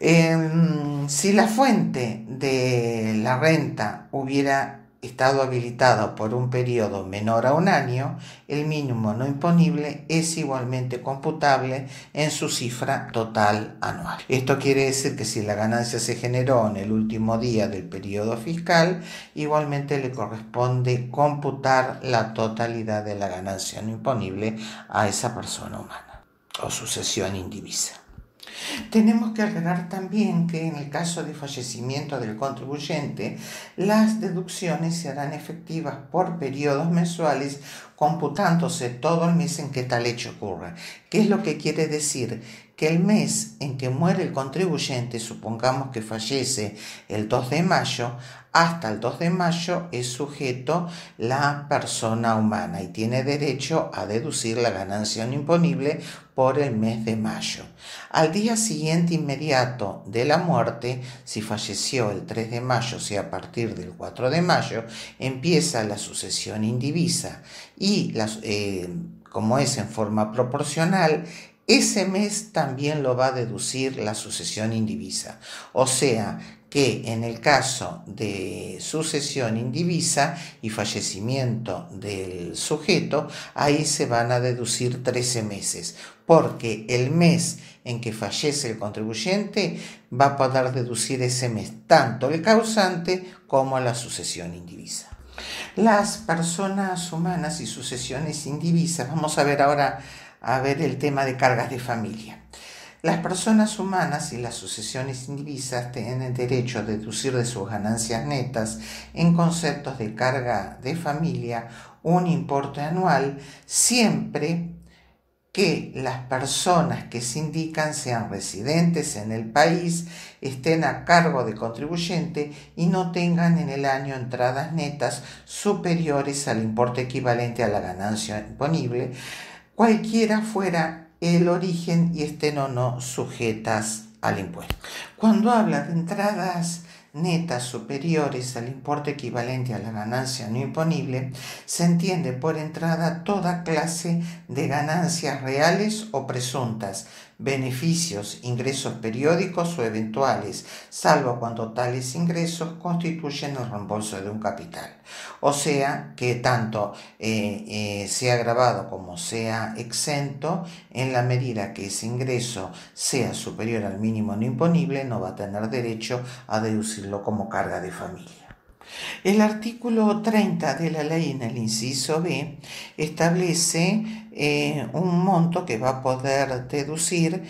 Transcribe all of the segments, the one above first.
Em, si la fuente de la renta hubiera estado habilitado por un periodo menor a un año, el mínimo no imponible es igualmente computable en su cifra total anual. Esto quiere decir que si la ganancia se generó en el último día del periodo fiscal, igualmente le corresponde computar la totalidad de la ganancia no imponible a esa persona humana o sucesión indivisa. Tenemos que aclarar también que en el caso de fallecimiento del contribuyente, las deducciones se harán efectivas por periodos mensuales computándose todo el mes en que tal hecho ocurra. ¿Qué es lo que quiere decir? Que el mes en que muere el contribuyente, supongamos que fallece el 2 de mayo, hasta el 2 de mayo es sujeto la persona humana y tiene derecho a deducir la ganancia no imponible por el mes de mayo. Al día siguiente inmediato de la muerte, si falleció el 3 de mayo, o sea, a partir del 4 de mayo, empieza la sucesión indivisa y eh, como es en forma proporcional, ese mes también lo va a deducir la sucesión indivisa. O sea, que en el caso de sucesión indivisa y fallecimiento del sujeto, ahí se van a deducir 13 meses, porque el mes en que fallece el contribuyente va a poder deducir ese mes tanto el causante como la sucesión indivisa. Las personas humanas y sucesiones indivisas, vamos a ver ahora a ver el tema de cargas de familia. Las personas humanas y las sucesiones indivisas tienen derecho a deducir de sus ganancias netas en conceptos de carga de familia un importe anual siempre que las personas que se indican sean residentes en el país, estén a cargo de contribuyente y no tengan en el año entradas netas superiores al importe equivalente a la ganancia imponible, cualquiera fuera el origen y estén o no sujetas al impuesto. Cuando habla de entradas netas superiores al importe equivalente a la ganancia no imponible, se entiende por entrada toda clase de ganancias reales o presuntas, beneficios, ingresos periódicos o eventuales, salvo cuando tales ingresos constituyen el reembolso de un capital. O sea que tanto eh, eh, sea grabado como sea exento, en la medida que ese ingreso sea superior al mínimo no imponible, no va a tener derecho a deducirlo como carga de familia. El artículo 30 de la ley en el inciso B establece eh, un monto que va a poder deducir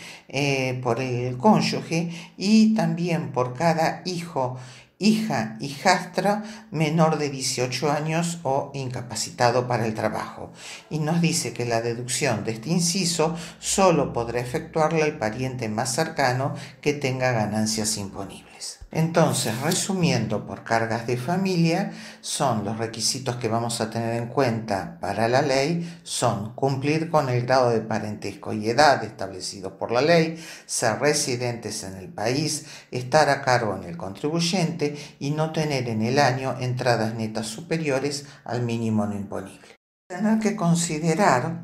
por el cónyuge y también por cada hijo hija, hijastra menor de 18 años o incapacitado para el trabajo. Y nos dice que la deducción de este inciso solo podrá efectuarla el pariente más cercano que tenga ganancias imponibles. Entonces, resumiendo por cargas de familia, son los requisitos que vamos a tener en cuenta para la ley, son cumplir con el grado de parentesco y edad establecido por la ley, ser residentes en el país, estar a cargo en el contribuyente y no tener en el año entradas netas superiores al mínimo no imponible. Tener que considerar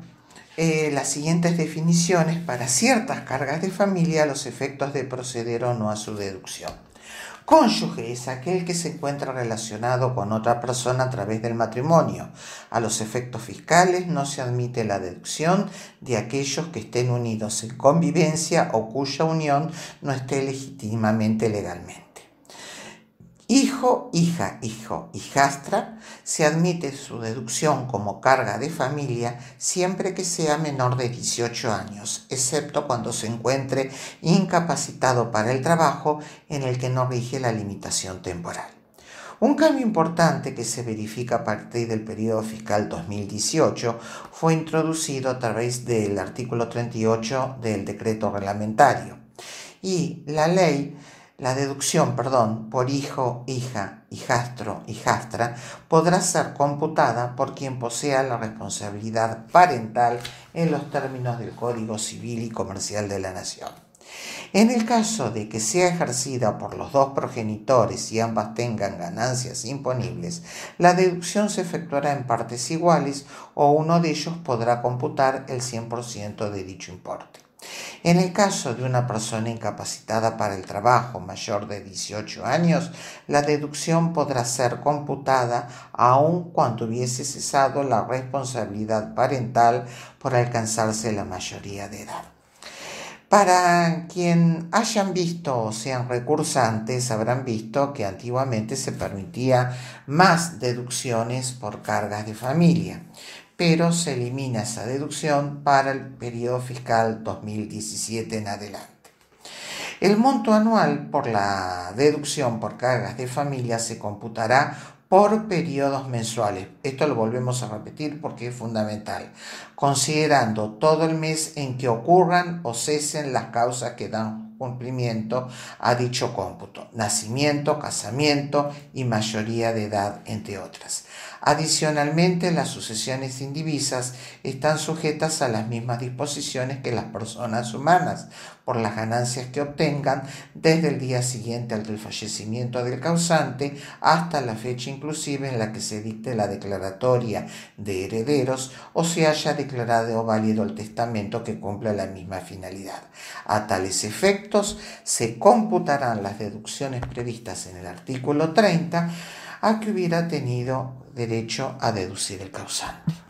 eh, las siguientes definiciones para ciertas cargas de familia los efectos de proceder o no a su deducción. Cónyuge es aquel que se encuentra relacionado con otra persona a través del matrimonio. A los efectos fiscales no se admite la deducción de aquellos que estén unidos en convivencia o cuya unión no esté legítimamente legalmente. Hijo, hija, hijo, hijastra, se admite su deducción como carga de familia siempre que sea menor de 18 años, excepto cuando se encuentre incapacitado para el trabajo en el que no rige la limitación temporal. Un cambio importante que se verifica a partir del periodo fiscal 2018 fue introducido a través del artículo 38 del decreto reglamentario y la ley la deducción, perdón, por hijo, hija, hijastro, hijastra podrá ser computada por quien posea la responsabilidad parental en los términos del Código Civil y Comercial de la Nación. En el caso de que sea ejercida por los dos progenitores y ambas tengan ganancias imponibles, la deducción se efectuará en partes iguales o uno de ellos podrá computar el 100% de dicho importe. En el caso de una persona incapacitada para el trabajo mayor de 18 años, la deducción podrá ser computada aun cuando hubiese cesado la responsabilidad parental por alcanzarse la mayoría de edad. Para quien hayan visto o sean recursantes, habrán visto que antiguamente se permitía más deducciones por cargas de familia pero se elimina esa deducción para el periodo fiscal 2017 en adelante. El monto anual por la deducción por cargas de familia se computará por periodos mensuales. Esto lo volvemos a repetir porque es fundamental, considerando todo el mes en que ocurran o cesen las causas que dan cumplimiento a dicho cómputo, nacimiento, casamiento y mayoría de edad, entre otras. Adicionalmente, las sucesiones indivisas están sujetas a las mismas disposiciones que las personas humanas por las ganancias que obtengan desde el día siguiente al del fallecimiento del causante hasta la fecha inclusive en la que se dicte la declaratoria de herederos o se haya declarado válido el testamento que cumpla la misma finalidad. A tales se computarán las deducciones previstas en el artículo 30 a que hubiera tenido derecho a deducir el causante.